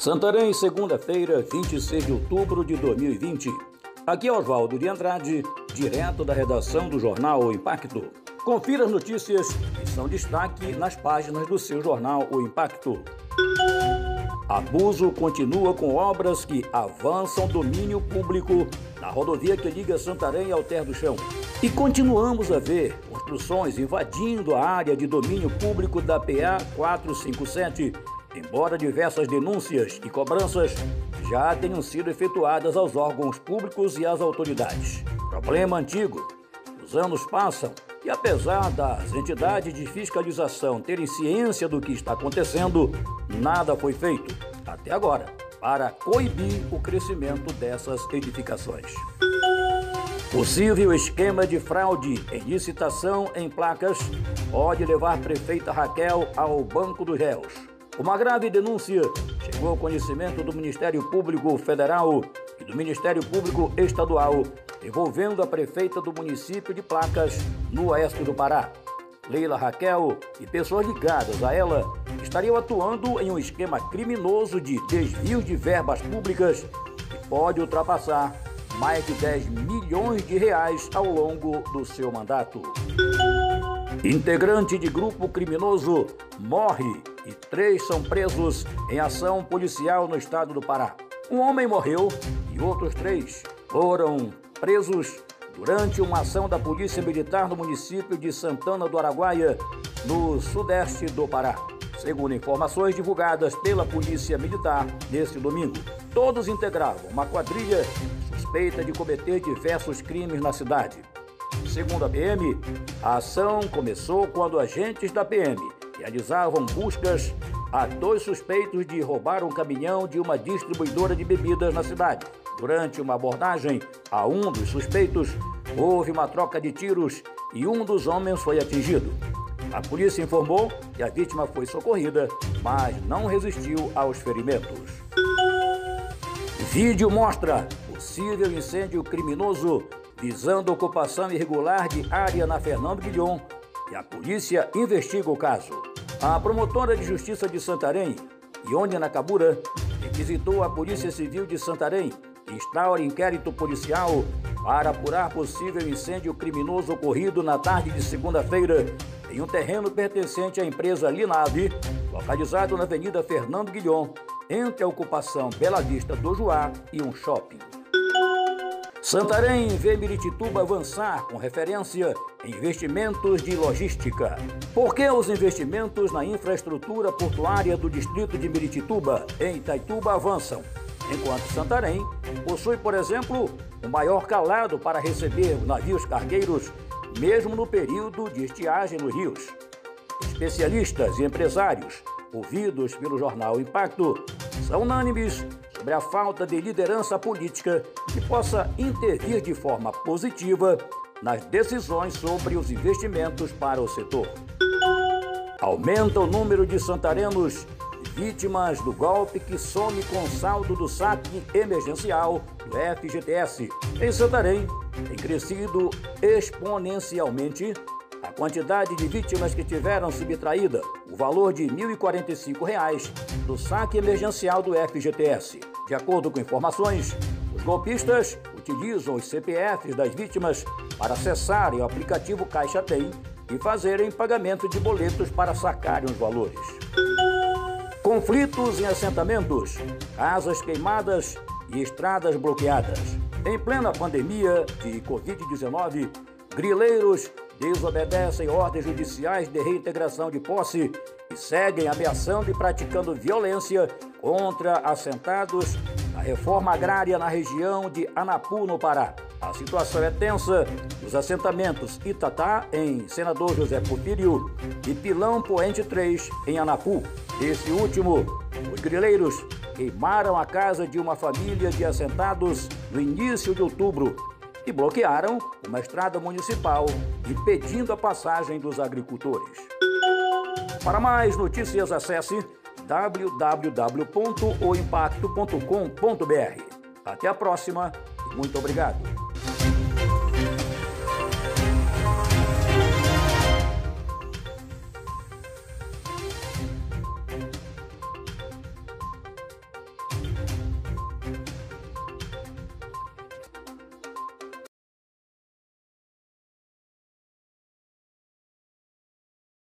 Santarém, segunda-feira, 26 de outubro de 2020. Aqui é Oswaldo de Andrade, direto da redação do jornal O Impacto. Confira as notícias que são destaque nas páginas do seu jornal O Impacto. Abuso continua com obras que avançam domínio público na rodovia que liga Santarém ao Terra do Chão. E continuamos a ver construções invadindo a área de domínio público da PA 457 embora diversas denúncias e cobranças já tenham sido efetuadas aos órgãos públicos e às autoridades. Problema antigo. Os anos passam e, apesar das entidades de fiscalização terem ciência do que está acontecendo, nada foi feito, até agora, para coibir o crescimento dessas edificações. Possível esquema de fraude em licitação em placas pode levar prefeita Raquel ao banco dos réus. Uma grave denúncia chegou ao conhecimento do Ministério Público Federal e do Ministério Público Estadual envolvendo a prefeita do município de Placas, no oeste do Pará. Leila Raquel e pessoas ligadas a ela estariam atuando em um esquema criminoso de desvio de verbas públicas que pode ultrapassar mais de 10 milhões de reais ao longo do seu mandato. Integrante de grupo criminoso morre e três são presos em ação policial no estado do Pará. Um homem morreu e outros três foram presos durante uma ação da Polícia Militar no município de Santana do Araguaia, no sudeste do Pará. Segundo informações divulgadas pela Polícia Militar neste domingo, todos integravam uma quadrilha suspeita de cometer diversos crimes na cidade. Segundo a PM, a ação começou quando agentes da PM realizavam buscas a dois suspeitos de roubar um caminhão de uma distribuidora de bebidas na cidade. Durante uma abordagem a um dos suspeitos, houve uma troca de tiros e um dos homens foi atingido. A polícia informou que a vítima foi socorrida, mas não resistiu aos ferimentos. Vídeo mostra possível incêndio criminoso visando ocupação irregular de área na Fernando Guilhom e a polícia investiga o caso. A promotora de justiça de Santarém, Ione Nakabura, requisitou a Polícia Civil de Santarém que instaure inquérito policial para apurar possível incêndio criminoso ocorrido na tarde de segunda-feira em um terreno pertencente à empresa Linave, localizado na Avenida Fernando Guilhom, entre a ocupação Bela Vista do Juá e um shopping. Santarém vê Miritituba avançar com referência em investimentos de logística. Por que os investimentos na infraestrutura portuária do distrito de Miritituba, em Itaituba, avançam? Enquanto Santarém possui, por exemplo, o maior calado para receber navios cargueiros, mesmo no período de estiagem nos rios. Especialistas e empresários, ouvidos pelo jornal Impacto, são unânimes sobre a falta de liderança política que possa intervir de forma positiva nas decisões sobre os investimentos para o setor. Aumenta o número de santarenos vítimas do golpe que some com saldo do saque emergencial do FGTS. Em Santarém, tem crescido exponencialmente a quantidade de vítimas que tiveram subtraída o valor de R$ 1.045 do saque emergencial do FGTS. De acordo com informações, os golpistas utilizam os CPFs das vítimas para acessarem o aplicativo Caixa Tem e fazerem pagamento de boletos para sacarem os valores. Conflitos em assentamentos, casas queimadas e estradas bloqueadas. Em plena pandemia de Covid-19, grileiros desobedecem ordens judiciais de reintegração de posse e seguem ameaçando e praticando violência contra assentados da reforma agrária na região de Anapu, no Pará. A situação é tensa nos assentamentos Itatá, em Senador José Porfírio, e Pilão Poente 3, em Anapu. Esse último, os grileiros queimaram a casa de uma família de assentados no início de outubro e bloquearam uma estrada municipal, impedindo a passagem dos agricultores. Para mais notícias, acesse www.oimpacto.com.br. Até a próxima e muito obrigado.